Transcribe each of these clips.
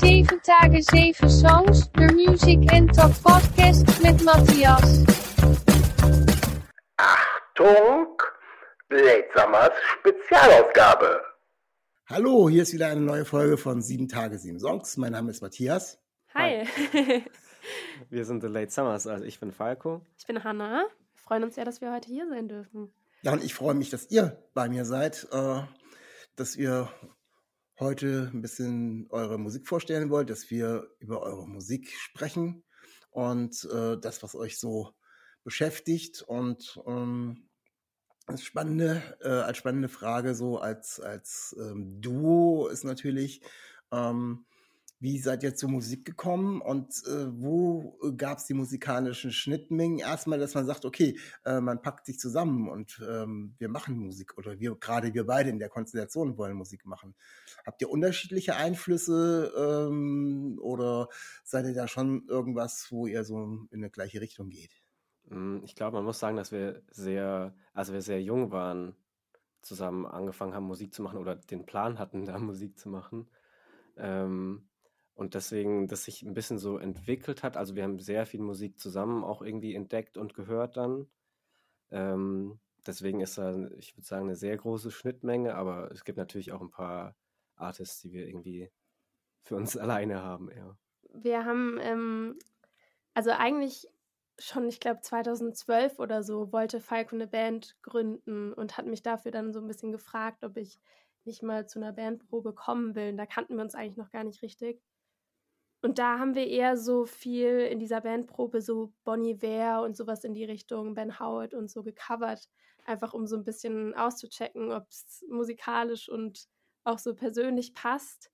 7 Tage 7 Songs, der Music and Talk Podcast mit Matthias. Achtung, Blade Summers Spezialausgabe. Hallo, hier ist wieder eine neue Folge von 7 Tage 7 Songs. Mein Name ist Matthias. Hi. Wir sind The Late Summers, also ich bin Falco. ich bin Hanna. Wir freuen uns sehr, dass wir heute hier sein dürfen. Ja, und ich freue mich, dass ihr bei mir seid, äh, dass ihr heute ein bisschen eure Musik vorstellen wollt, dass wir über eure Musik sprechen und äh, das, was euch so beschäftigt. Und ähm, das Spannende, äh, als spannende Frage so als, als ähm, Duo ist natürlich, ähm, wie seid ihr zur Musik gekommen und äh, wo gab es die musikalischen Schnittmengen? Erstmal, dass man sagt, okay, äh, man packt sich zusammen und ähm, wir machen Musik oder wir gerade wir beide in der Konstellation wollen Musik machen. Habt ihr unterschiedliche Einflüsse ähm, oder seid ihr da schon irgendwas, wo ihr so in eine gleiche Richtung geht? Mm, Ich glaube, man muss sagen, dass wir sehr, also wir sehr jung waren, zusammen angefangen haben, Musik zu machen oder den Plan hatten, da Musik zu machen. Ähm, und deswegen, dass sich ein bisschen so entwickelt hat. Also wir haben sehr viel Musik zusammen auch irgendwie entdeckt und gehört dann. Ähm, deswegen ist da, ich würde sagen, eine sehr große Schnittmenge, aber es gibt natürlich auch ein paar Artists, die wir irgendwie für uns alleine haben, ja. Wir haben, ähm, also eigentlich schon, ich glaube 2012 oder so, wollte Falco eine Band gründen und hat mich dafür dann so ein bisschen gefragt, ob ich nicht mal zu einer Bandprobe kommen will. Und da kannten wir uns eigentlich noch gar nicht richtig. Und da haben wir eher so viel in dieser Bandprobe so Bonnie Iver und sowas in die Richtung, Ben Howard und so gecovert, einfach um so ein bisschen auszuchecken, ob es musikalisch und auch so persönlich passt.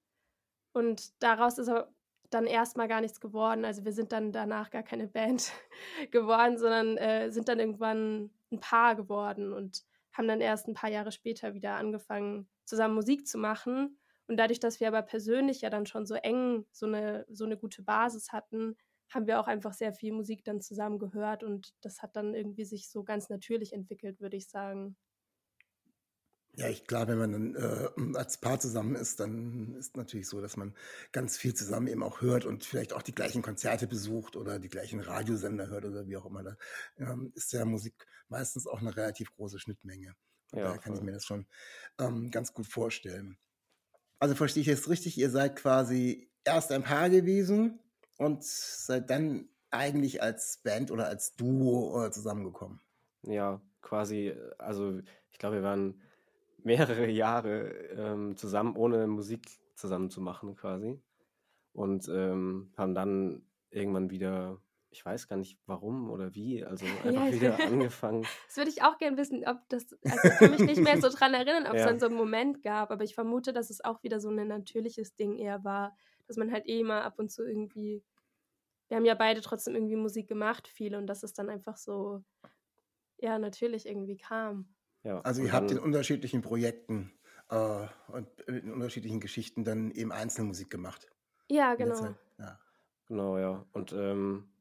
Und daraus ist aber dann erstmal gar nichts geworden. Also wir sind dann danach gar keine Band geworden, sondern äh, sind dann irgendwann ein Paar geworden und haben dann erst ein paar Jahre später wieder angefangen, zusammen Musik zu machen. Und dadurch, dass wir aber persönlich ja dann schon so eng so eine, so eine gute Basis hatten, haben wir auch einfach sehr viel Musik dann zusammen gehört und das hat dann irgendwie sich so ganz natürlich entwickelt, würde ich sagen. Ja, ich glaube, wenn man dann äh, als Paar zusammen ist, dann ist natürlich so, dass man ganz viel zusammen eben auch hört und vielleicht auch die gleichen Konzerte besucht oder die gleichen Radiosender hört oder wie auch immer. Da ähm, ist ja Musik meistens auch eine relativ große Schnittmenge. Von Ja, daher kann ich voll. mir das schon ähm, ganz gut vorstellen. Also verstehe ich jetzt richtig, ihr seid quasi erst ein Paar gewesen und seid dann eigentlich als Band oder als Duo äh, zusammengekommen. Ja, quasi, äh, also ich glaube, wir waren mehrere Jahre ähm, zusammen, ohne Musik zusammen zu machen quasi. Und ähm, haben dann irgendwann wieder, ich weiß gar nicht warum oder wie, also einfach Ja. wieder angefangen. Das würde ich auch gerne wissen, ob das, also ich kann mich nicht mehr so dran erinnern, ob es Ja. dann so einen Moment gab, aber ich vermute, dass es auch wieder so ein natürliches Ding eher war, dass man halt eh mal ab und zu irgendwie, wir haben ja beide trotzdem irgendwie Musik gemacht, viel, und dass es dann einfach so, ja, natürlich irgendwie kam. Ja, Also ihr habt in unterschiedlichen Projekten äh, und in unterschiedlichen Geschichten dann eben Einzelmusik gemacht. Ja, genau. Ja. Genau, ja. Und ähm,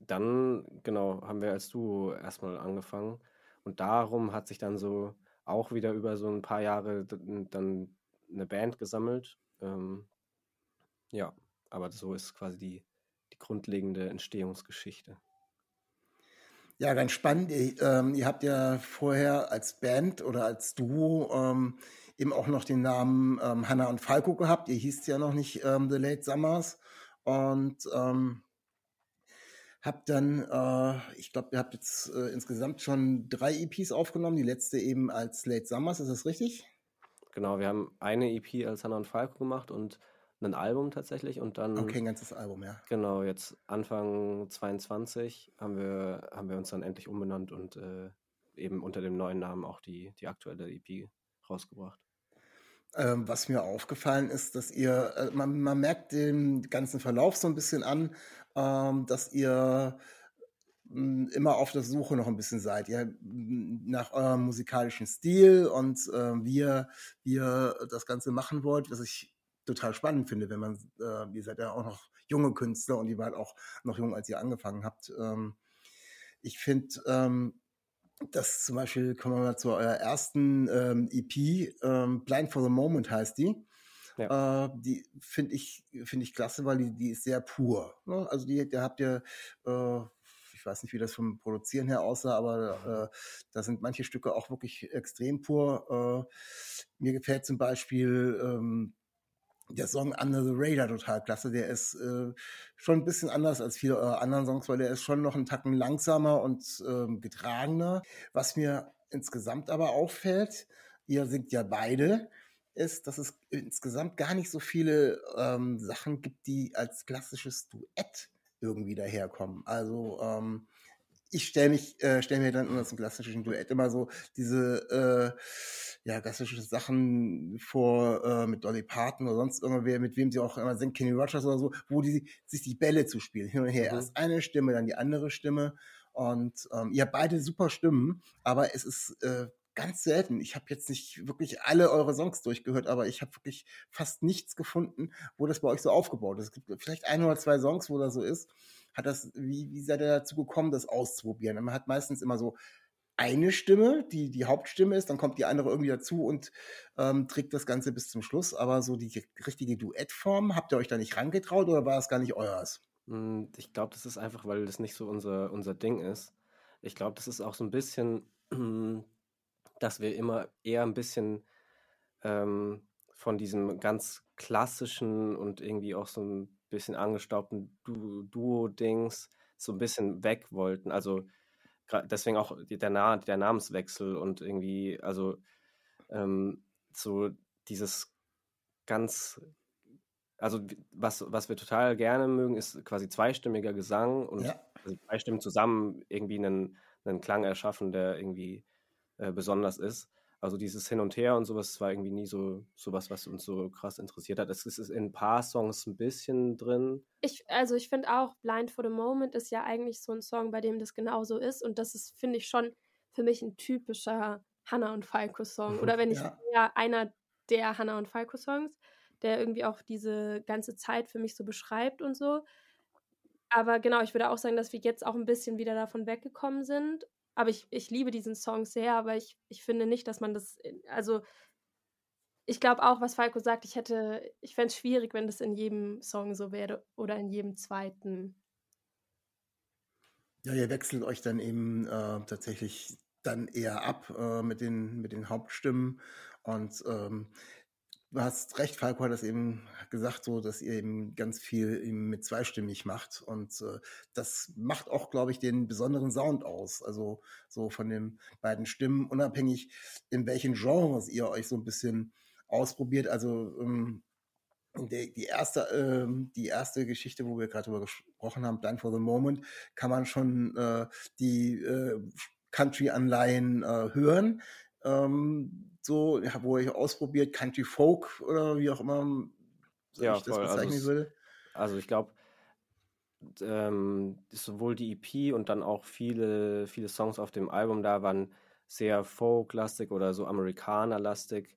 dann, genau, haben wir als Duo erstmal angefangen. Und darum hat sich dann so auch wieder über so ein paar Jahre dann eine Band gesammelt. Ähm, ja, aber so ist quasi die, die grundlegende Entstehungsgeschichte. ja, ganz spannend. Ihr, ähm, ihr habt ja vorher als Band oder als Duo ähm, eben auch noch den Namen ähm, Hanna und Falco gehabt. Ihr hießt ja noch nicht ähm, The Late Summers. Und habt dann, äh, ich glaube, ihr habt jetzt äh, insgesamt schon drei EPs aufgenommen. Die letzte eben als Late Summers, ist das richtig? Genau, wir haben eine EP als Hannah und Falco gemacht und ein Album tatsächlich. Und dann Okay, ein ganzes Album, ja. Genau, jetzt Anfang 22 haben wir, haben wir uns dann endlich umbenannt und äh, eben unter dem neuen Namen auch die, die aktuelle EP rausgebracht. Ähm, was mir aufgefallen ist, dass ihr, äh, man, man merkt den ganzen Verlauf so ein bisschen an, ähm, dass ihr mh, immer auf der Suche noch ein bisschen seid. Ihr mh, nach eurem musikalischen Stil und äh, wie, ihr, wie ihr das Ganze machen wollt, was ich total spannend finde, wenn man, äh, ihr seid ja auch noch junge Künstler und ihr wart auch noch jung, als ihr angefangen habt. Ähm, ich finde, ähm, das zum Beispiel, kommen wir mal zu eurer ersten ähm, EP, ähm, Blind for the Moment heißt die. Ja. Äh, die finde ich, finde ich klasse, weil die, die ist sehr pur. Ne? Also die, da habt ihr, äh, ich weiß nicht, wie das vom Produzieren her aussah, aber äh, da sind manche Stücke auch wirklich extrem pur. Äh, mir gefällt zum Beispiel ähm, der Song Under the Radar total klasse. Der ist äh, schon ein bisschen anders als viele äh, anderen Songs, weil der ist schon noch einen Tacken langsamer und ähm, getragener. Was mir insgesamt aber auffällt, ihr singt ja beide, ist, dass es insgesamt gar nicht so viele ähm, Sachen gibt, die als klassisches Duett irgendwie daherkommen. Also ähm, ich stelle mich, äh, stelle mir dann in das klassischen Duett immer so diese äh, ja, klassische Sachen vor äh, mit Dolly Parton oder sonst irgendwer, mit wem sie auch immer singt, Kenny Rogers oder so, wo die sich die Bälle zu spielen, hin und her. Mhm. Erst eine Stimme, dann die andere Stimme. Und ähm, ihr habt beide super Stimmen, aber es ist äh, ganz selten. Ich habe jetzt nicht wirklich alle eure Songs durchgehört, aber ich habe wirklich fast nichts gefunden, wo das bei euch so aufgebaut ist. Es gibt vielleicht ein oder zwei Songs, wo das so ist. Hat das, wie, wie seid ihr dazu gekommen, das auszuprobieren? Man hat meistens immer so eine Stimme, die die Hauptstimme ist, dann kommt die andere irgendwie dazu und ähm, trägt das Ganze bis zum Schluss. Aber so die richtige Duettform, habt ihr euch da nicht rangetraut oder war es gar nicht euers? Hm, ich glaube, das ist einfach, weil das nicht so unser, unser Ding ist. Ich glaube, das ist auch so ein bisschen dass wir immer eher ein bisschen ähm, von diesem ganz klassischen und irgendwie auch so ein bisschen angestaubten du Duo-Dings so ein bisschen weg wollten. Also deswegen auch der, Na der Namenswechsel und irgendwie, also ähm, so dieses ganz, also was, was wir total gerne mögen, ist quasi zweistimmiger Gesang und ja. also zwei Stimmen zusammen irgendwie einen, einen Klang erschaffen, der irgendwie äh, besonders ist. Also dieses Hin und Her und sowas war irgendwie nie so sowas, was uns so krass interessiert hat. Es ist in ein paar Songs ein bisschen drin. Ich, also ich finde auch Blind for the Moment ist ja eigentlich so ein Song, bei dem das genauso ist. Und das ist, finde ich, schon für mich ein typischer Hannah und Falco-Song. Oder wenn ich ja. ja einer der Hannah und Falco-Songs, der irgendwie auch diese ganze Zeit für mich so beschreibt und so. Aber genau, ich würde auch sagen, dass wir jetzt auch ein bisschen wieder davon weggekommen sind aber ich, ich liebe diesen Song sehr, aber ich, ich finde nicht, dass man das, also ich glaube auch, was Falco sagt, ich hätte, ich fände es schwierig, wenn das in jedem Song so wäre oder in jedem zweiten. Ja, ihr wechselt euch dann eben äh, tatsächlich dann eher ab äh, mit, den, mit den Hauptstimmen und ähm, du hast recht, Falco hat das eben gesagt, so, dass ihr eben ganz viel eben mit zweistimmig macht. Und äh, das macht auch, glaube ich, den besonderen Sound aus. Also so von den beiden Stimmen, unabhängig in welchen Genres ihr euch so ein bisschen ausprobiert. Also ähm, die, die, erste, ähm, die erste Geschichte, wo wir gerade drüber gesprochen haben, Done for the Moment, kann man schon äh, die äh, Country-Anleihen äh, hören. Ähm, so, wo ich ausprobiert, Country Folk oder wie auch immer ja, ich das voll. bezeichnen also würde. Also ich glaube, ähm, sowohl die EP und dann auch viele, viele Songs auf dem Album da waren sehr folk-lastig oder so Amerikaner-lastig.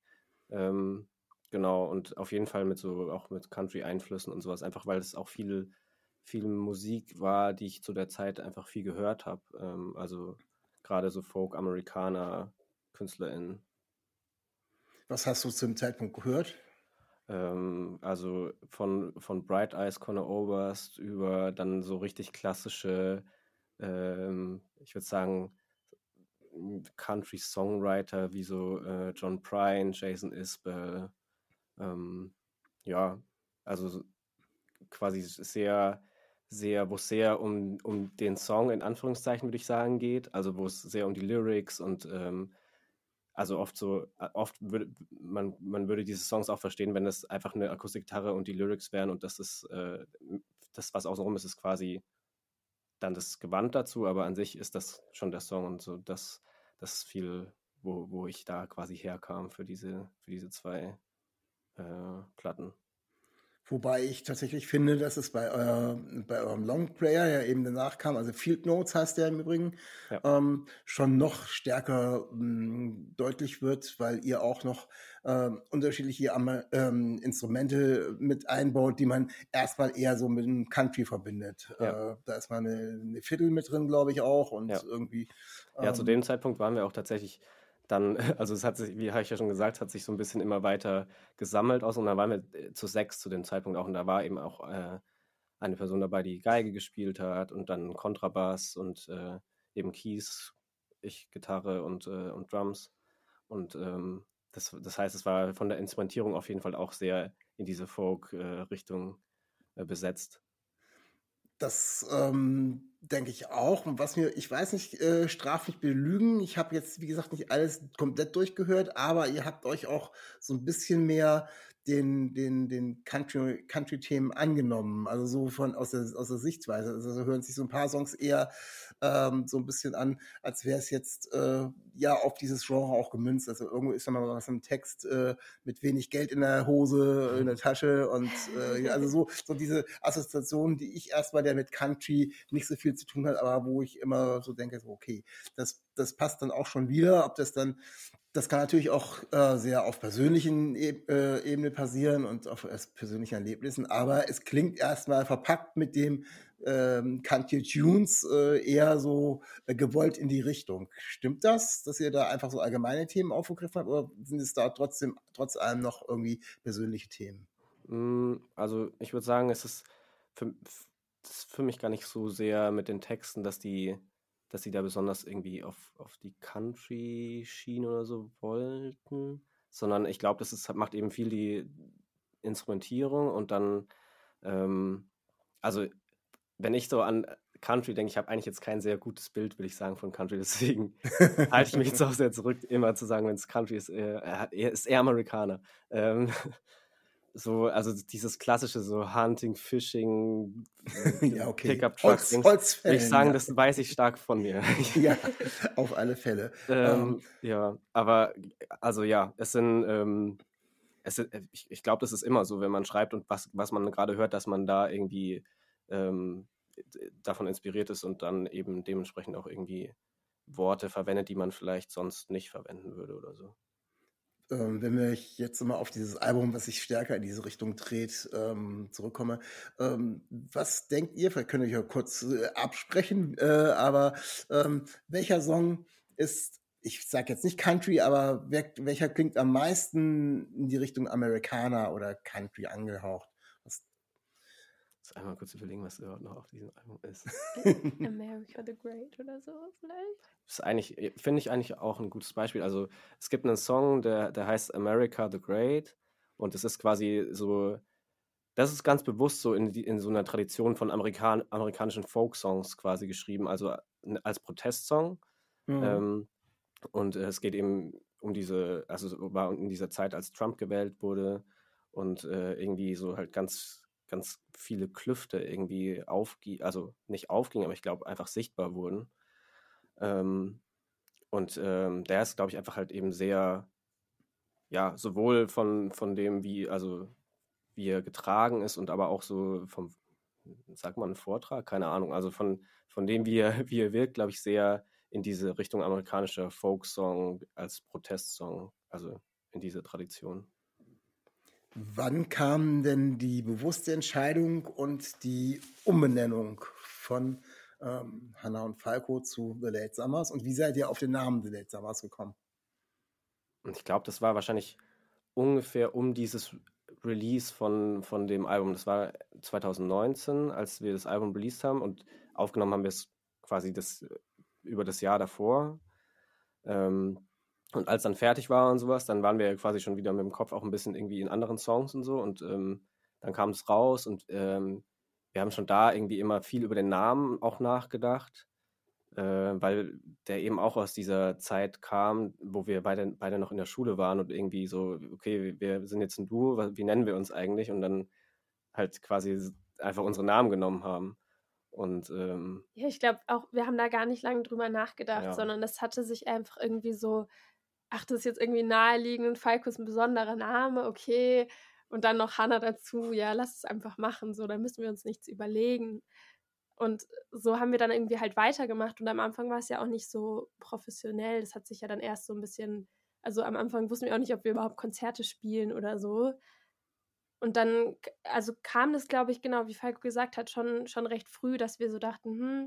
Ähm, genau, und auf jeden Fall mit so auch mit Country-Einflüssen und sowas, einfach weil es auch viel, viel Musik war, die ich zu der Zeit einfach viel gehört habe. Ähm, also gerade so Folk, Amerikaner, KünstlerInnen. Was hast du zum Zeitpunkt gehört? Ähm, also von, von Bright Eyes, Conor Oberst über dann so richtig klassische, ähm, ich würde sagen, Country-Songwriter wie so äh, John Prine, Jason Isbell. Ähm, ja, also quasi sehr, sehr, wo es sehr um, um den Song in Anführungszeichen, würde ich sagen, geht. Also wo es sehr um die Lyrics und ähm, also oft so, äh, oft würde man, man würde diese Songs auch verstehen, wenn es einfach eine Akustikgitarre und die Lyrics wären und das ist, äh, das, was außenrum ist, ist quasi dann das Gewand dazu, aber an sich ist das schon der Song und so, das, das ist viel, wo, wo ich da quasi herkam für diese, für diese zwei äh, Platten. Wobei ich tatsächlich finde, dass es bei, euer, bei eurem Longplayer ja eben danach kam, also Field Notes heißt der im Übrigen, ja. ähm, schon noch stärker mh, mm, deutlich wird, weil ihr auch noch ähm, unterschiedliche ähm, Instrumente mit einbaut, die man erstmal eher so mit dem Country verbindet. Ja. Äh, da ist mal eine, eine Fiddle mit drin, glaube ich auch. Und ja. irgendwie. ja, zu ähm dem Zeitpunkt waren wir auch tatsächlich dann, also es hat sich, wie habe ich ja schon gesagt, hat sich so ein bisschen immer weiter gesammelt aus und dann waren wir äh, zu sechs zu dem Zeitpunkt auch und da war eben auch äh, eine Person dabei, die Geige gespielt hat und dann Kontrabass und äh, eben Keys, ich Gitarre und, äh, und Drums und ähm, das, das heißt, es war von der Instrumentierung auf jeden Fall auch sehr in diese Folk-Richtung äh, besetzt. Das ähm, denke ich auch. Und was mir, ich weiß nicht, äh, straflich belügen. Ich habe jetzt, wie gesagt, nicht alles komplett durchgehört, aber ihr habt euch auch so ein bisschen mehr den, den, den Country, Country-Themen angenommen. Also so von aus der, aus der Sichtweise. Also hören sich so ein paar Songs eher ähm, so ein bisschen an, als wäre es jetzt äh, ja auf dieses Genre auch gemünzt. Also irgendwo ist da mal was im Text äh, mit wenig Geld in der Hose, in der Tasche und äh, also so, so diese Assoziationen, die ich erstmal, der mit Country nicht so viel zu tun hat, aber wo ich immer so denke, so, okay, das, das passt dann auch schon wieder, ob das dann das kann natürlich auch äh, sehr auf persönlichen e äh, Ebene passieren und auf persönlichen Erlebnissen, aber es klingt erstmal verpackt mit dem ähm, Country Tunes äh, eher so äh, gewollt in die Richtung. Stimmt das, dass ihr da einfach so allgemeine Themen aufgegriffen habt oder sind es da trotzdem trotz allem noch irgendwie persönliche Themen? Hm, also ich würde sagen, es ist für, ist für mich gar nicht so sehr mit den Texten, dass die dass sie da besonders irgendwie auf, auf die Country-Schiene oder so wollten, sondern ich glaube, das ist, macht eben viel die Instrumentierung und dann, ähm, also wenn ich so an Country denke, ich habe eigentlich jetzt kein sehr gutes Bild, will ich sagen, von Country, deswegen halte ich mich jetzt auch sehr zurück, immer zu sagen, wenn es Country ist, er, er ist eher Amerikaner. Ähm, so, also dieses klassische so Hunting, Fishing, ja, okay. Pickup Truck. Holz, Holzfällen, ich sagen, ja. das weiß ich stark von mir. ja, auf alle Fälle. Ähm, um. Ähm. Ja, aber also ja, es sind, ähm, es ist, ich, ich glaube, das ist immer so, wenn man schreibt und was, was man gerade hört, dass man da irgendwie ähm, davon inspiriert ist und dann eben dementsprechend auch irgendwie Worte verwendet, die man vielleicht sonst nicht verwenden würde oder so ähm, wenn wir jetzt mal auf dieses Album, was sich stärker in diese Richtung dreht, ähm, zurückkomme, ähm, was denkt ihr, vielleicht könnt ihr euch ja kurz äh, absprechen, äh, aber ähm, welcher Song ist, ich sage jetzt nicht Country, aber wer, welcher klingt am meisten in die Richtung Amerikaner oder Country angehaucht? Jetzt einmal kurz überlegen, was überhaupt noch auf diesem Album ist. America the Great oder so vielleicht? Das ist eigentlich, äh, finde ich eigentlich auch ein gutes Beispiel. Also es gibt einen Song, der, der heißt America the Great und es ist quasi so, das ist ganz bewusst so in, in so einer Tradition von Amerikan amerikanischen Folk-Songs quasi geschrieben, also äh, als Protestsong. Mhm. Ähm, und äh, es geht eben um diese, also war in dieser Zeit, als Trump gewählt wurde und äh, irgendwie so halt ganz ganz viele Klüfte irgendwie aufgingen, also nicht aufgingen, aber ich glaube einfach sichtbar wurden. Ähm, und ähm, der ist, glaube ich, einfach halt eben sehr, ja, sowohl von, von dem, wie, also wie er getragen ist und aber auch so vom, sagt man, Vortrag, keine Ahnung, also von, von dem, wie er, wie er wirkt, glaube ich, sehr in diese Richtung amerikanischer Folksong als Protestsong, also in diese Tradition. Wann kam denn die bewusste Entscheidung und die Umbenennung von ähm, Hannah und Falco zu The Late Summers und wie seid ihr auf den Namen The Late Summers gekommen? Ich glaube, das war wahrscheinlich ungefähr um dieses Release von, von dem Album. Das war 2019, als wir das Album released haben und aufgenommen haben wir es quasi das, über das Jahr davor. Ähm, und als dann fertig war und sowas, dann waren wir quasi schon wieder mit dem Kopf auch ein bisschen irgendwie in anderen Songs und so. Und ähm, dann kam es raus und ähm, wir haben schon da irgendwie immer viel über den Namen auch nachgedacht, äh, weil der eben auch aus dieser Zeit kam, wo wir beide, beide noch in der Schule waren und irgendwie so, okay, wir sind jetzt ein Duo, wie nennen wir uns eigentlich? Und dann halt quasi einfach unsere Namen genommen haben. Und ähm, ja, ich glaube auch, wir haben da gar nicht lange drüber nachgedacht, ja. sondern das hatte sich einfach irgendwie so ach, das ist jetzt irgendwie naheliegend Falco ist ein besonderer Name, okay. Und dann noch Hannah dazu, ja, lass es einfach machen, so, da müssen wir uns nichts überlegen. Und so haben wir dann irgendwie halt weitergemacht. Und am Anfang war es ja auch nicht so professionell. Das hat sich ja dann erst so ein bisschen, also am Anfang wussten wir auch nicht, ob wir überhaupt Konzerte spielen oder so. Und dann, also kam das, glaube ich, genau wie Falco gesagt hat, schon, schon recht früh, dass wir so dachten, hm,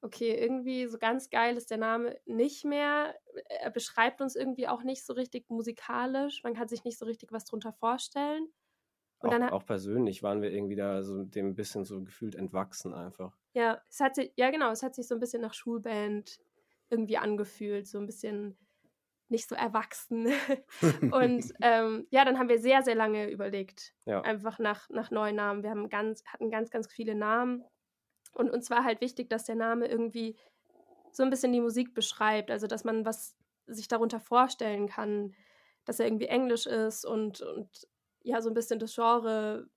okay, irgendwie so ganz geil ist der Name nicht mehr. Er beschreibt uns irgendwie auch nicht so richtig musikalisch. Man kann sich nicht so richtig was drunter vorstellen. Und auch, dann auch persönlich waren wir irgendwie da so dem ein bisschen so gefühlt entwachsen einfach. Ja, es hat sich, ja genau, es hat sich so ein bisschen nach Schulband irgendwie angefühlt, so ein bisschen nicht so erwachsen. und ähm, ja, dann haben wir sehr, sehr lange überlegt. Ja. Einfach nach, nach neuen Namen. Wir haben ganz, hatten ganz, ganz viele Namen. Und uns war halt wichtig, dass der Name irgendwie so ein bisschen die Musik beschreibt. Also, dass man was sich darunter vorstellen kann, dass er irgendwie Englisch ist und, und ja, so ein bisschen das Genre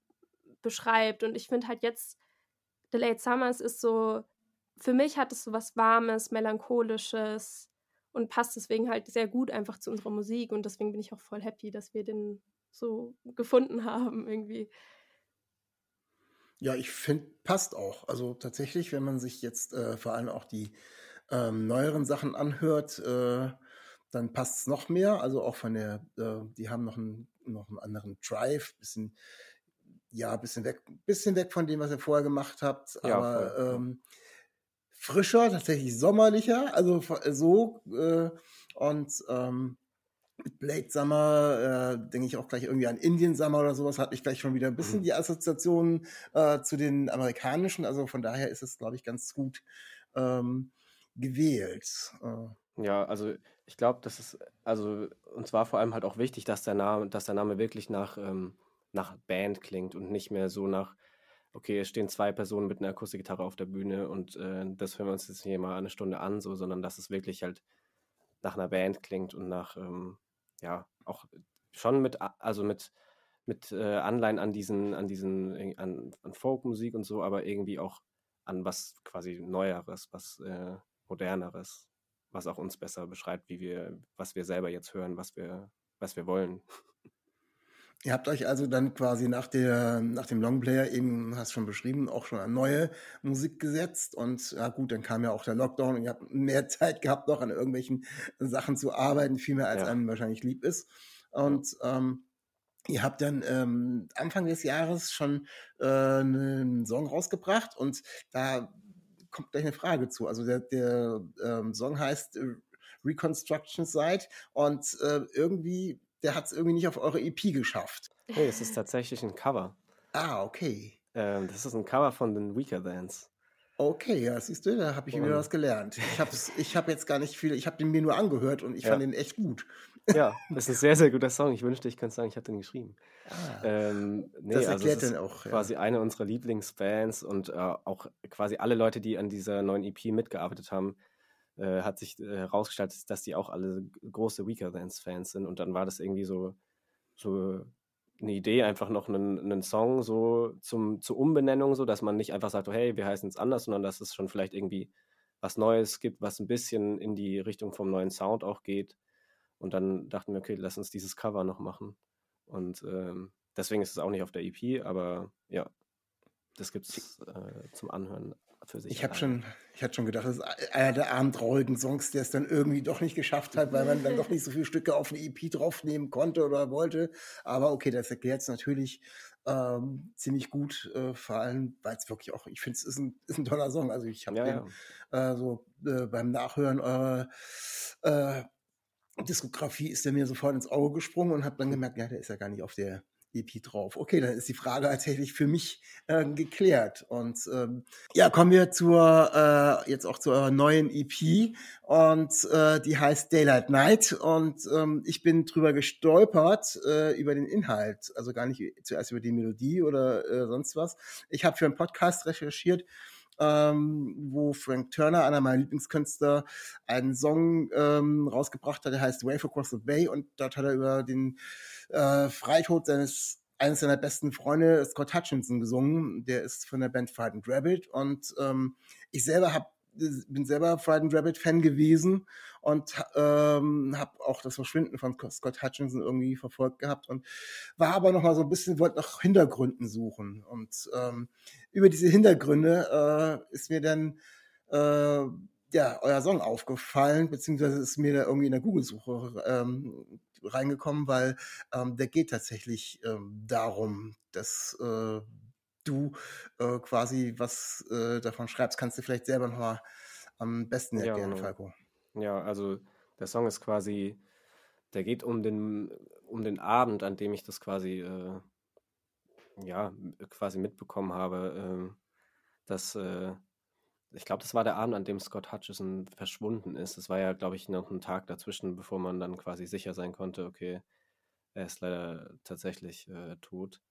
beschreibt. Und ich finde halt jetzt, The Late Summers ist so, für mich hat es so was Warmes, Melancholisches und passt deswegen halt sehr gut einfach zu unserer Musik. Und deswegen bin ich auch voll happy, dass wir den so gefunden haben irgendwie. Ja, ich finde, passt auch. Also tatsächlich, wenn man sich jetzt äh, vor allem auch die ähm, neueren Sachen anhört, äh, dann passt es noch mehr. Also auch von der, äh, die haben noch einen, noch einen anderen Drive, bisschen, ja, bisschen weg, bisschen weg von dem, was ihr vorher gemacht habt. Ja, aber ähm, frischer, tatsächlich sommerlicher, also so äh, und ähm, Blade Summer äh, denke ich auch gleich irgendwie an Indian Summer oder sowas, hatte ich gleich schon wieder ein bisschen mhm. die Assoziation äh, zu den amerikanischen, also von daher ist es, glaube ich, ganz gut ähm, gewählt. Äh. Ja, also ich glaube, das ist, also uns war vor allem halt auch wichtig, dass der Name, dass der Name wirklich nach, ähm, nach Band klingt und nicht mehr so nach okay, es stehen zwei Personen mit einer Akustikgitarre auf der Bühne und äh, das hören wir uns jetzt hier mal eine Stunde an, so, sondern dass es wirklich halt nach einer Band klingt und nach, ähm, ja, auch schon mit, also mit, mit äh, Anleihen an diesen, an diesen, äh, an, an Folkmusik und so, aber irgendwie auch an was quasi Neueres, was äh, Moderneres, was auch uns besser beschreibt, wie wir, was wir selber jetzt hören, was wir, was wir wollen. Ihr habt euch also dann quasi nach, der, nach dem Longplayer eben, hast schon beschrieben, auch schon an neue Musik gesetzt. Und ja gut, dann kam ja auch der Lockdown und ihr habt mehr Zeit gehabt, noch an irgendwelchen Sachen zu arbeiten, viel mehr als ja. einem wahrscheinlich lieb ist. Und ähm, ihr habt dann ähm, Anfang des Jahres schon äh, einen Song rausgebracht und da kommt gleich eine Frage zu. Also der, der ähm, Song heißt äh, Reconstruction Site und äh, irgendwie der hat es irgendwie nicht auf eure EP geschafft. Hey, es ist tatsächlich ein Cover. Ah, okay. Ähm, das ist ein Cover von den Weaker Bands. Okay, ja, siehst du, da habe ich und wieder was gelernt. Ich habe ich hab jetzt gar nicht viel, ich habe den mir nur angehört und ich ja. fand den echt gut. Ja, das ist ein sehr, sehr guter Song. Ich wünschte, ich könnte sagen, ich habe den geschrieben. Ah, ähm, nee, das also erklärt also den auch. Ja. Quasi eine unserer Lieblingsbands und äh, auch quasi alle Leute, die an dieser neuen EP mitgearbeitet haben, äh, hat sich äh, herausgestellt, dass die auch alle große Weaker Thans Fans sind. Und dann war das irgendwie so, so eine Idee, einfach noch einen, einen Song so zum, zur Umbenennung, so dass man nicht einfach sagt, oh, hey, wir heißen es anders, sondern dass es schon vielleicht irgendwie was Neues gibt, was ein bisschen in die Richtung vom neuen Sound auch geht. Und dann dachten wir, okay, lass uns dieses Cover noch machen. Und ähm, deswegen ist es auch nicht auf der EP, aber ja, das gibt es äh, zum Anhören für sich. Ich habe schon, ich hatte schon gedacht, das ist einer der abendtraurigen Songs, der es dann irgendwie doch nicht geschafft hat, weil man dann doch nicht so viele Stücke auf eine EP draufnehmen konnte oder wollte. Aber okay, das erklärt es natürlich ähm, ziemlich gut, äh, vor allem, weil es wirklich auch, ich finde, es ist ein, ist ein toller Song. Also ich habe ja, den ja. Äh, so äh, beim Nachhören eurer äh, Diskografie ist der mir sofort ins Auge gesprungen und habe dann gemerkt, ja, der ist ja gar nicht auf der EP drauf. Okay, dann ist die Frage tatsächlich für mich äh, geklärt. Und ähm, ja, kommen wir zur äh, jetzt auch zu eurer neuen EP und äh, die heißt Daylight Night und ähm, ich bin drüber gestolpert äh, über den Inhalt, also gar nicht zuerst über die Melodie oder äh, sonst was. Ich habe für einen Podcast recherchiert ähm, wo Frank Turner, einer meiner Lieblingskünstler, einen Song ähm, rausgebracht hat, der heißt Wave Across the Bay und dort hat er über den äh, Freitod seines eines seiner besten Freunde, Scott Hutchinson, gesungen. Der ist von der Band Frightened Rabbit und ähm, ich selber hab, bin selber Frightened Rabbit Fan gewesen und ähm, habe auch das Verschwinden von Scott Hutchinson irgendwie verfolgt gehabt und war aber noch mal so ein bisschen wollte nach Hintergründen suchen und ähm, über diese Hintergründe äh, ist mir dann äh, ja euer Song aufgefallen beziehungsweise ist mir da irgendwie in der Google-Suche ähm, reingekommen, weil ähm, der geht tatsächlich ähm, darum, dass äh, du äh, quasi was äh, davon schreibst. Kannst du vielleicht selber nochmal am besten Ja, erklären, genau. Falco. Ja, also der Song ist quasi, der geht um den, um den Abend, an dem ich das quasi, äh, ja, quasi mitbekommen habe, ähm, dass, äh, ich glaube, das war der Abend, an dem Scott Hutchison verschwunden ist. Es war ja, glaube ich, noch ein Tag dazwischen, bevor man dann quasi sicher sein konnte, okay, er ist leider tatsächlich äh, tot.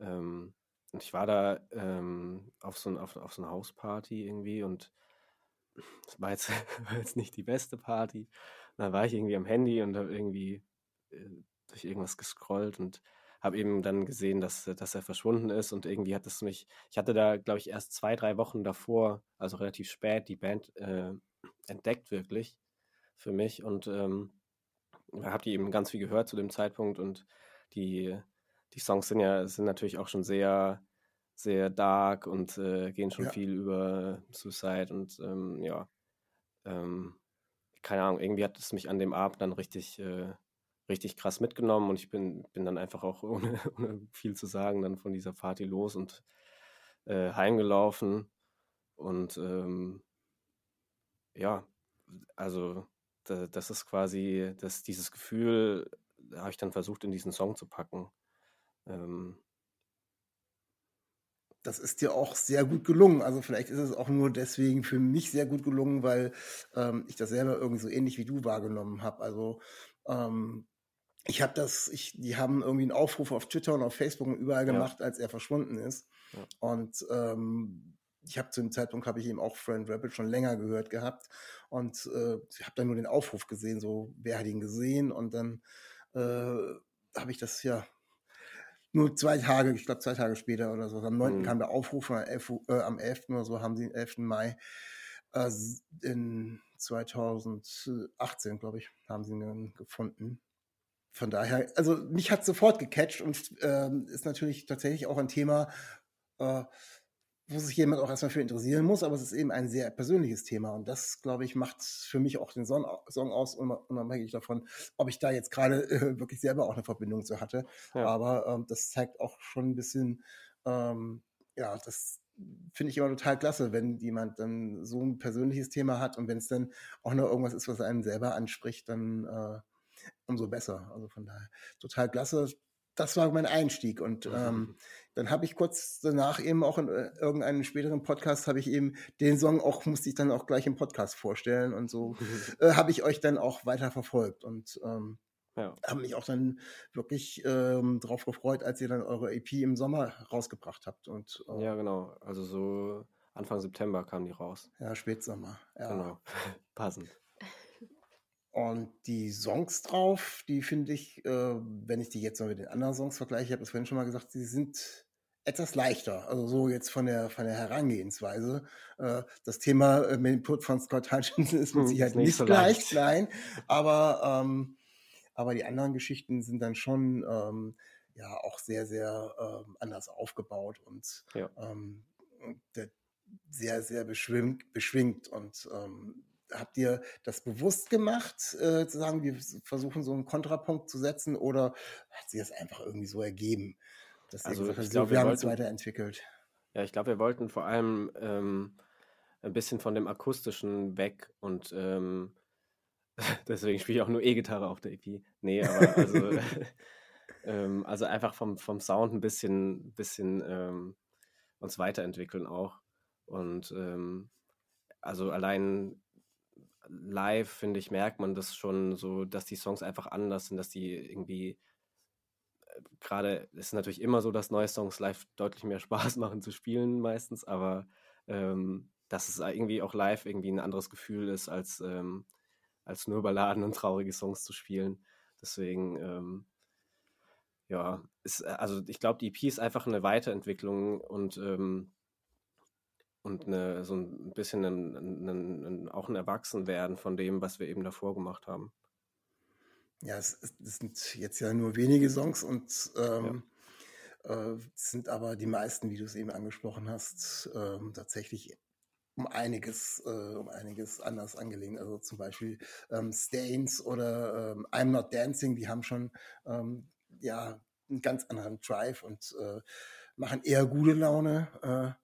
Ähm, ich war da ähm, auf so, ein, auf, auf so einer Hausparty irgendwie und es war jetzt, war jetzt nicht die beste Party. Und dann war ich irgendwie am Handy und habe irgendwie äh, durch irgendwas gescrollt und habe eben dann gesehen, dass, dass er verschwunden ist und irgendwie hat es mich, ich hatte da, glaube ich, erst zwei, drei Wochen davor, also relativ spät, die Band äh, entdeckt wirklich für mich und ähm, habe die eben ganz viel gehört zu dem Zeitpunkt und die, die Songs sind ja sind natürlich auch schon sehr, sehr dark und äh, gehen schon Ja. viel über Suicide und ähm, ja, ähm, keine Ahnung, irgendwie hat es mich an dem Abend dann richtig, äh, richtig krass mitgenommen und ich bin, bin dann einfach auch ohne, ohne viel zu sagen dann von dieser Party los und äh, heimgelaufen und ähm, ja, also da, das ist quasi, das, dieses Gefühl habe ich dann versucht in diesen Song zu packen. Ähm, Das ist dir auch sehr gut gelungen. Also vielleicht ist es auch nur deswegen für mich sehr gut gelungen, weil ähm, ich das selber irgendwie so ähnlich wie du wahrgenommen habe. Also ähm, ich habe das, ich, die haben irgendwie einen Aufruf auf Twitter und auf Facebook und überall Ja. gemacht, als er verschwunden ist. Ja. Und ähm, ich habe zu dem Zeitpunkt habe ich eben auch Friend Rebel schon länger gehört gehabt und äh, ich habe dann nur den Aufruf gesehen, so wer hat ihn gesehen und dann äh, habe ich das ja nur zwei Tage, ich glaube zwei Tage später oder so, am 9. Mhm. kam der Aufruf, am 11. Uhr- äh, am 11. oder so haben sie, 11. Mai äh, in 2018, glaube ich, haben sie ihn gefunden. Von daher, also mich hat sofort gecatcht und ähm, ist natürlich tatsächlich auch ein Thema, äh, wo sich jemand auch erstmal für interessieren muss, aber es ist eben ein sehr persönliches Thema und das, glaube ich, macht für mich auch den Song, aus, unab- unabhängig davon, ob ich da jetzt gerade äh, wirklich selber auch eine Verbindung zu hatte. Ja. Aber ähm, das zeigt auch schon ein bisschen, ähm, ja, das finde ich immer total klasse, wenn jemand dann so ein persönliches Thema hat und wenn es dann auch noch irgendwas ist, was einen selber anspricht, dann äh, umso besser. Also von daher total klasse. Das war mein Einstieg und ähm, dann habe ich kurz danach eben auch in äh, irgendeinem späteren Podcast habe ich eben den Song auch musste ich dann auch gleich im Podcast vorstellen und so äh, habe ich euch dann auch weiter verfolgt und ähm, ja. habe mich auch dann wirklich ähm, darauf gefreut, als ihr dann eure EP im Sommer rausgebracht habt und äh, ja, genau. Also so Anfang September kam die raus. ja, Spätsommer. Ja. Genau. Passend. Und die Songs drauf, die finde ich, äh, wenn ich die jetzt mal mit den anderen Songs vergleiche, ich habe das vorhin schon mal gesagt, die sind etwas leichter. Also so jetzt von der von der Herangehensweise. Äh, das Thema äh, mit dem Tod von Scott Hutchinson ist mit Hm, Sicherheit ist nicht so leicht, leicht. nein. Aber ähm, aber die anderen Geschichten sind dann schon ähm, ja auch sehr sehr ähm, anders aufgebaut und Ja. ähm, der, sehr sehr beschwingt, beschwingt und ähm, habt ihr das bewusst gemacht, äh, zu sagen, wir versuchen so einen Kontrapunkt zu setzen oder hat sich das einfach irgendwie so ergeben, dass ihr Also, gesagt ich habt, glaub, so, wir wir haben wollten- weiterentwickelt? Ja, ich glaube, wir wollten vor allem ähm, ein bisschen von dem Akustischen weg und ähm, deswegen spiele ich auch nur E-Gitarre auf der EP. Nee, aber also, ähm, also einfach vom, vom Sound ein bisschen, bisschen ähm, uns weiterentwickeln auch. Und ähm, also allein live, finde ich, merkt man das schon so, dass die Songs einfach anders sind, dass die irgendwie äh, gerade, es ist natürlich immer so, dass neue Songs live deutlich mehr Spaß machen zu spielen meistens, aber ähm, dass es irgendwie auch live irgendwie ein anderes Gefühl ist, als, ähm, als nur Balladen und traurige Songs zu spielen. Deswegen, ähm, ja, ist, äh, also ich glaube, die EP ist einfach eine Weiterentwicklung und, ähm, und eine, so ein bisschen ein, ein, ein, auch ein Erwachsenwerden von dem, was wir eben davor gemacht haben. Ja, es, es sind jetzt ja nur wenige Songs und ähm, äh, es sind aber die meisten, wie du es eben angesprochen hast, ähm, tatsächlich um einiges, äh, um einiges anders angelegt. Also zum Beispiel ähm, Stains oder ähm, I'm Not Dancing, die haben schon ähm, ja einen ganz anderen Drive und äh, machen eher gute Laune.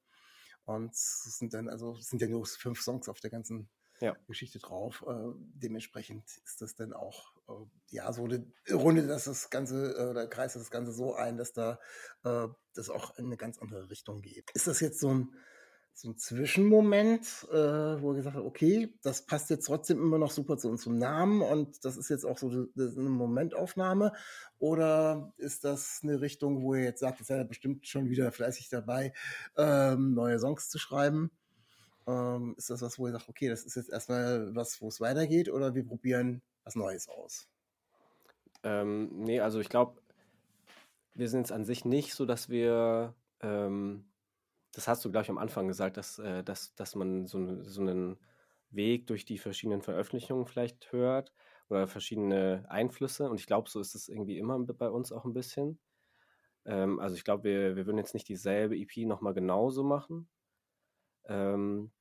Und es sind dann, also sind ja nur fünf Songs auf der ganzen Ja. Geschichte drauf. Äh, dementsprechend ist das dann auch, äh, ja, so eine Runde, dass das Ganze, äh, oder kreist das Ganze so ein, dass da äh, das auch in eine ganz andere Richtung geht. Ist das jetzt so ein, so ein Zwischenmoment, äh, wo ihr gesagt habt, okay, das passt jetzt trotzdem immer noch super zu unserem Namen und das ist jetzt auch so ist eine Momentaufnahme? Oder ist das eine Richtung, wo ihr jetzt sagt, jetzt seid ihr bestimmt schon wieder fleißig dabei, ähm, neue Songs zu schreiben? Ähm, ist das was, wo ihr sagt, okay, das ist jetzt erstmal was, wo es weitergeht oder wir probieren was Neues aus? Ähm, nee, also ich glaube, wir sind es an sich nicht so, dass wir, ähm, das hast du, glaube ich, am Anfang gesagt, dass, äh, dass, dass man so, so einen Weg durch die verschiedenen Veröffentlichungen vielleicht hört oder verschiedene Einflüsse. Und ich glaube, so ist es irgendwie immer bei uns auch ein bisschen. Ähm, also ich glaube, wir, wir würden jetzt nicht dieselbe EP nochmal genauso machen. Ähm,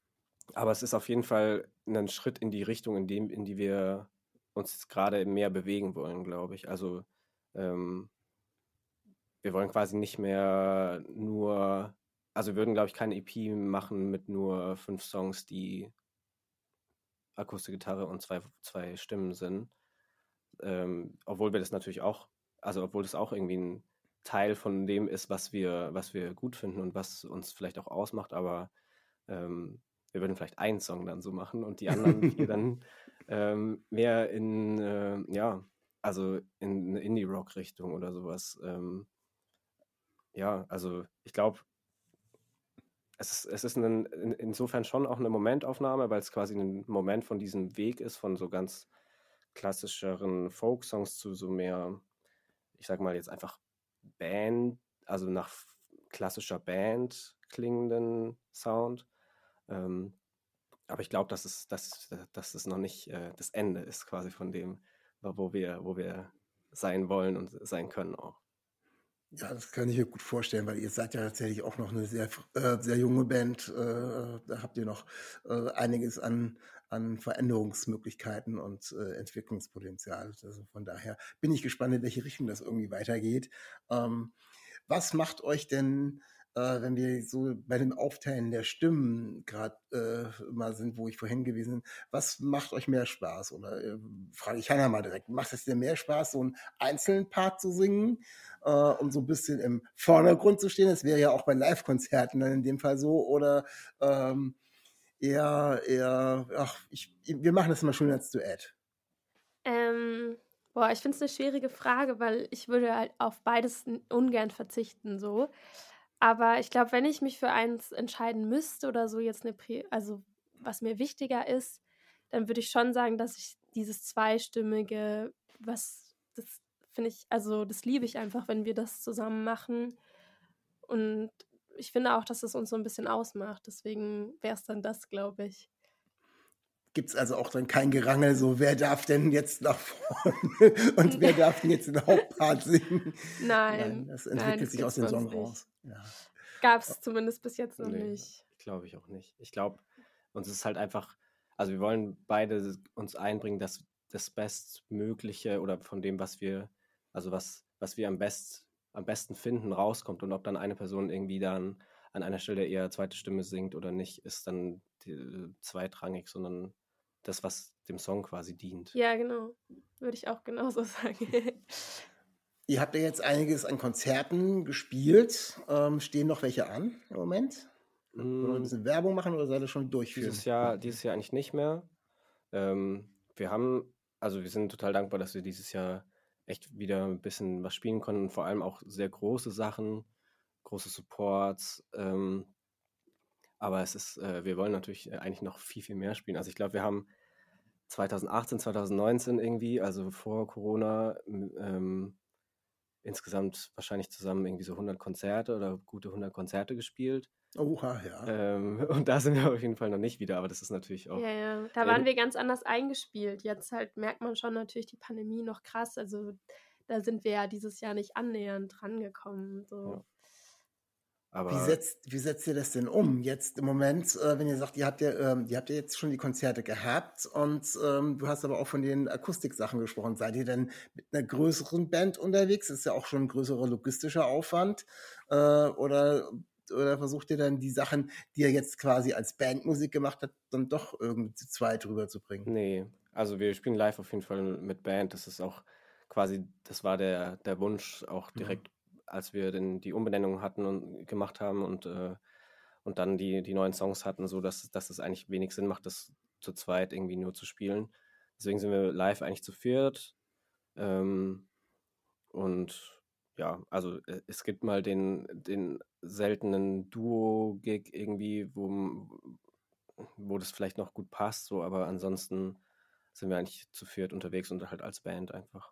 aber es ist auf jeden Fall ein Schritt in die Richtung, in, dem, in die wir uns jetzt gerade mehr bewegen wollen, glaube ich. Also ähm, wir wollen quasi nicht mehr nur, also wir würden, glaube ich, keine EP machen mit nur fünf Songs, die Akustikgitarre und zwei, zwei Stimmen sind. Ähm, obwohl wir das natürlich auch, also obwohl das auch irgendwie ein Teil von dem ist, was wir, was wir gut finden und was uns vielleicht auch ausmacht, aber ähm, wir würden vielleicht einen Song dann so machen und die anderen vier dann ähm, mehr in, äh, ja, also in eine Indie-Rock-Richtung oder sowas. Ähm, ja, also ich glaube, es ist, es ist ein, in, insofern schon auch eine Momentaufnahme, weil es quasi ein Moment von diesem Weg ist, von so ganz klassischeren Folk-Songs zu so mehr, ich sag mal jetzt einfach Band, also nach klassischer Band klingenden Sound. Ähm, aber ich glaube, dass es, dass, dass es noch nicht äh, das Ende ist quasi von dem, wo wir, wo wir sein wollen und sein können auch. Ja, das kann ich mir gut vorstellen, weil ihr seid ja tatsächlich auch noch eine sehr, äh, sehr junge Band. Äh, da habt ihr noch äh, einiges an, an Veränderungsmöglichkeiten und äh, Entwicklungspotenzial. Also von daher bin ich gespannt, in welche Richtung das irgendwie weitergeht. Ähm, was macht euch denn, äh, wenn wir so bei dem Aufteilen der Stimmen gerade äh, mal sind, wo ich vorhin gewesen bin, was macht euch mehr Spaß? Oder äh, frage ich Hannah mal direkt, macht es dir mehr Spaß, so einen einzelnen Part zu singen? äh, um so ein bisschen im Vordergrund zu stehen. Das wäre ja auch bei Live-Konzerten dann in dem Fall so. Oder ähm, eher, eher, ach, ich, wir machen das mal schön als Duett. Ähm, boah, ich finde es eine schwierige Frage, weil ich würde halt auf beides ungern verzichten, so. Aber ich glaube, wenn ich mich für eins entscheiden müsste oder so jetzt eine, Pri also was mir wichtiger ist, dann würde ich schon sagen, dass ich dieses zweistimmige, was das finde ich, also das liebe ich einfach, wenn wir das zusammen machen. Und ich finde auch, dass es uns so ein bisschen ausmacht. Deswegen wäre es dann das, glaube ich. Gibt es also auch dann kein Gerangel, so wer darf denn jetzt nach vorne und wer darf denn jetzt den Hauptpart singen? Nein, das nein, entwickelt das sich aus dem Song raus. Ja. Gab es zumindest bis jetzt noch Nee, nicht. Glaube ich auch nicht. Ich glaube, uns ist halt einfach, also wir wollen beide uns einbringen, dass das Bestmögliche oder von dem, was wir, also was, was wir am, best, am besten finden, rauskommt. Und ob dann eine Person irgendwie dann an einer Stelle eher zweite Stimme singt oder nicht, ist dann die, zweitrangig, sondern das, was dem Song quasi dient. Ja, genau. Würde ich auch genauso sagen. Ihr habt ja jetzt einiges an Konzerten gespielt. Ähm, stehen noch welche an im Moment? Wollen wir ein Mm, bisschen Werbung machen oder seid ihr schon durchführen? Dieses Jahr, dieses Jahr eigentlich nicht mehr. Ähm, wir haben, also wir sind total dankbar, dass wir dieses Jahr echt wieder ein bisschen was spielen konnten, vor allem auch sehr große Sachen, große Supports. Ähm, aber es ist, äh, wir wollen natürlich äh, eigentlich noch viel, viel mehr spielen. Also ich glaube, wir haben 2018, 2019 irgendwie, also vor Corona, ähm, insgesamt wahrscheinlich zusammen irgendwie so 100 Konzerte oder gute 100 Konzerte gespielt. Oha, ja. Ähm, und da sind wir auf jeden Fall noch nicht wieder, aber das ist natürlich auch. ja, ja. Da Ja, waren du- wir ganz anders eingespielt. Jetzt halt merkt man schon natürlich die Pandemie noch krass. Also da sind wir ja dieses Jahr nicht annähernd rangekommen. So. Aber Wie setzt, wie setzt ihr das denn um jetzt im Moment, äh, wenn ihr sagt, ihr habt ja, ähm, ihr habt ja jetzt schon die Konzerte gehabt und ähm, du hast aber auch von den Akustiksachen gesprochen. Seid ihr denn mit einer größeren Band unterwegs? Ist ja auch schon ein größerer logistischer Aufwand. Äh, oder oder versucht ihr dann die Sachen, die ihr jetzt quasi als Bandmusik gemacht habt, dann doch irgendwie zu zweit rüberzubringen? Nee, also wir spielen live auf jeden Fall mit Band. Das ist auch quasi, das war der, der Wunsch auch Mhm. direkt, als wir den, die Umbenennung hatten und gemacht haben und, äh, und dann die, die neuen Songs hatten, so dass, dass es eigentlich wenig Sinn macht, das zu zweit irgendwie nur zu spielen. Deswegen sind wir live eigentlich zu viert. Ähm, und ja, also äh, es gibt mal den, den seltenen Duo-Gig irgendwie, wo, wo das vielleicht noch gut passt, so, aber ansonsten sind wir eigentlich zu viert unterwegs und halt als Band einfach.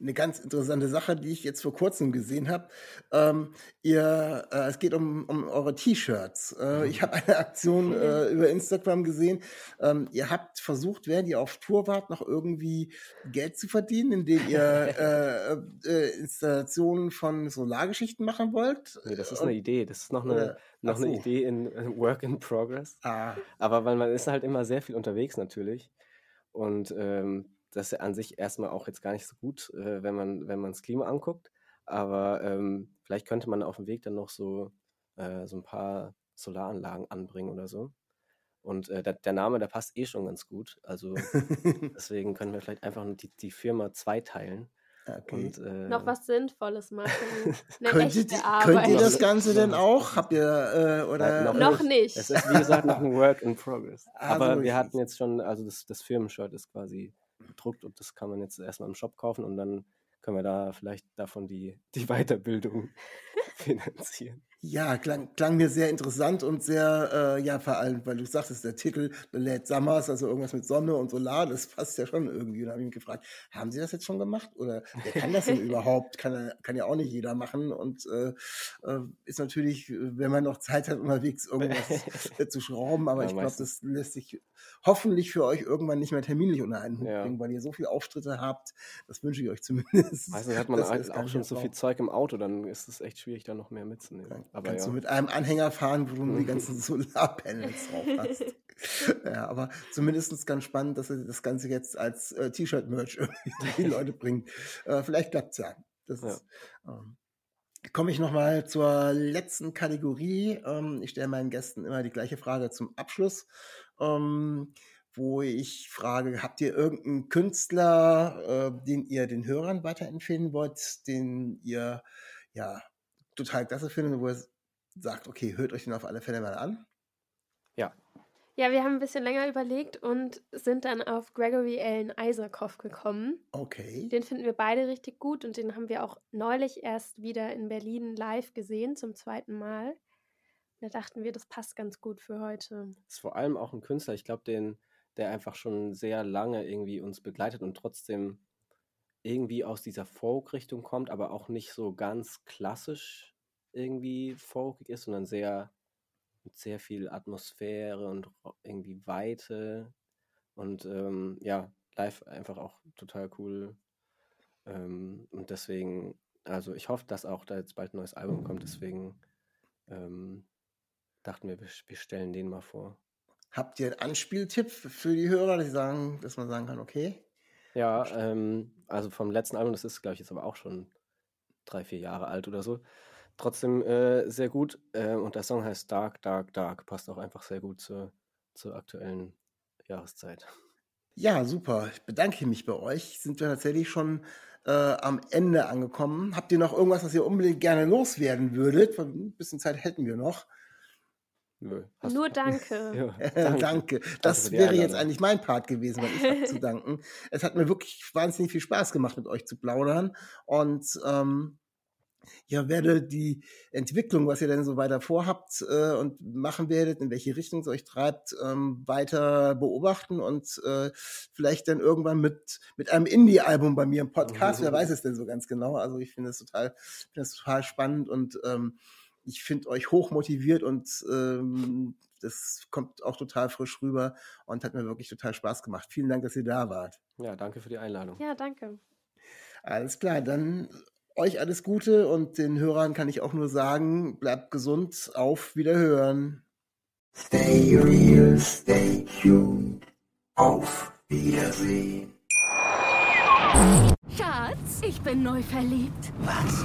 Eine ganz interessante Sache, die ich jetzt vor kurzem gesehen habe. Ähm, ihr, äh, es geht um, um eure T-Shirts. Äh, ich habe eine Aktion äh, über Instagram gesehen. Ähm, ihr habt versucht, während ihr auf Tour wart, noch irgendwie Geld zu verdienen, indem ihr äh, äh, Installationen von Solargeschichten machen wollt. Nee, das ist eine Idee. Das ist noch eine, noch ach eine so. Idee in Work in Progress. Ah, Aber weil man ist halt immer sehr viel unterwegs natürlich. Und ähm, das ist ja an sich erstmal auch jetzt gar nicht so gut, äh, wenn man wenn man das Klima anguckt. Aber ähm, vielleicht könnte man auf dem Weg dann noch so, äh, so ein paar Solaranlagen anbringen oder so. Und äh, der, der Name, der passt eh schon ganz gut. Also deswegen können wir vielleicht einfach nur die, die Firma zweiteilen. okay. Und, äh, Noch was Sinnvolles machen. Eine Könnt ihr, echte die- Arbeit. könnt ihr das Ganze denn auch? Habt ihr äh, oder noch Noch nicht. Es ist, wie gesagt, noch ein Work in Progress. Ah, Aber so wir hatten jetzt schon, also das, das Firmenshirt ist quasi gedruckt und das kann man jetzt erstmal im Shop kaufen und dann können wir da vielleicht davon die, die Weiterbildung finanzieren. Ja, klang, klang mir sehr interessant und sehr, äh, ja, vor allem, weil du sagtest, der Titel The Late Summers, also irgendwas mit Sonne und Solar, das passt ja schon irgendwie. Und da habe ich mich gefragt, haben Sie das jetzt schon gemacht? Oder wer kann das denn überhaupt? Kann, kann ja auch nicht jeder machen. Und äh, äh, ist natürlich, wenn man noch Zeit hat, unterwegs irgendwas zu schrauben, aber Ja, ich glaube, das lässt sich hoffentlich für euch irgendwann nicht mehr terminlich unter einen Hut Ja. bringen, weil ihr so viele Auftritte habt. Das wünsche ich euch zumindest. Meistens hat man ihr halt das gar auch schon so viel. Zeug im Auto, dann ist es echt schwierig, da noch mehr mitzunehmen. Dann Aber kannst ja. du mit einem Anhänger fahren, wo du nur die ganzen Solarpanels drauf hast. ja, aber zumindest ganz spannend, dass er das Ganze jetzt als äh, T-Shirt-Merch irgendwie die Leute bringt. Äh, vielleicht klappt's ja. Das Ja. ist, ähm, Komme ich nochmal zur letzten Kategorie. Ähm, ich stelle meinen Gästen immer die gleiche Frage zum Abschluss, ähm, wo ich frage, habt ihr irgendeinen Künstler, äh, den ihr den Hörern weiterempfehlen wollt, den ihr ja total klasse findet, wo ihr sagt, okay, hört euch den auf alle Fälle mal an? ja, Ja, wir haben ein bisschen länger überlegt und sind dann auf Gregory Allen Isaacoff gekommen. Okay. Den finden wir beide richtig gut und den haben wir auch neulich erst wieder in Berlin live gesehen, zum zweiten Mal. Da dachten wir, das passt ganz gut für heute. ist vor allem auch ein Künstler, ich glaube, den, der einfach schon sehr lange irgendwie uns begleitet und trotzdem irgendwie aus dieser Folk-Richtung kommt, aber auch nicht so ganz klassisch irgendwie folkig ist, sondern sehr mit sehr viel Atmosphäre und irgendwie Weite und ähm, ja, live einfach auch total cool. Ähm, und deswegen, also ich hoffe, dass auch da jetzt bald ein neues Album kommt, deswegen ähm, dachten wir, wir, stellen den mal vor. Habt ihr einen Anspieltipp für die Hörer, dass, sie sagen, dass man sagen kann, okay? Ja, ähm, also vom letzten Album, das ist, glaube ich, jetzt aber auch schon drei, vier Jahre alt oder so. Trotzdem äh, sehr gut. Äh, und der Song heißt Dark, Dark, Dark. Passt auch einfach sehr gut zur, zur aktuellen Jahreszeit. Ja, super. Ich bedanke mich bei euch. Sind wir tatsächlich schon äh, am Ende angekommen. Habt ihr noch irgendwas, was ihr unbedingt gerne loswerden würdet? Ein bisschen Zeit hätten wir noch. Nö, hast Nur du- danke. Ja, Danke. danke. Das wäre jetzt eigentlich mein Part gewesen, weil ich habe zu danken. Es hat mir wirklich wahnsinnig viel Spaß gemacht, mit euch zu plaudern. Und ähm, ja, werde die Entwicklung, was ihr denn so weiter vorhabt äh, und machen werdet, in welche Richtung es euch treibt, ähm, weiter beobachten und äh, vielleicht dann irgendwann mit, mit einem Indie-Album bei mir im Podcast, wer weiß es denn so ganz genau. Also ich finde es total, finde das total spannend und ähm, ich finde euch hoch motiviert und ähm, das kommt auch total frisch rüber und hat mir wirklich total Spaß gemacht. Vielen Dank, dass ihr da wart. Ja, danke für die Einladung. Ja, danke. Alles klar, dann euch alles Gute und den Hörern kann ich auch nur sagen, bleibt gesund, auf Wiederhören. Stay real, stay tuned. Auf Wiedersehen. Schatz, ich bin neu verliebt. Was?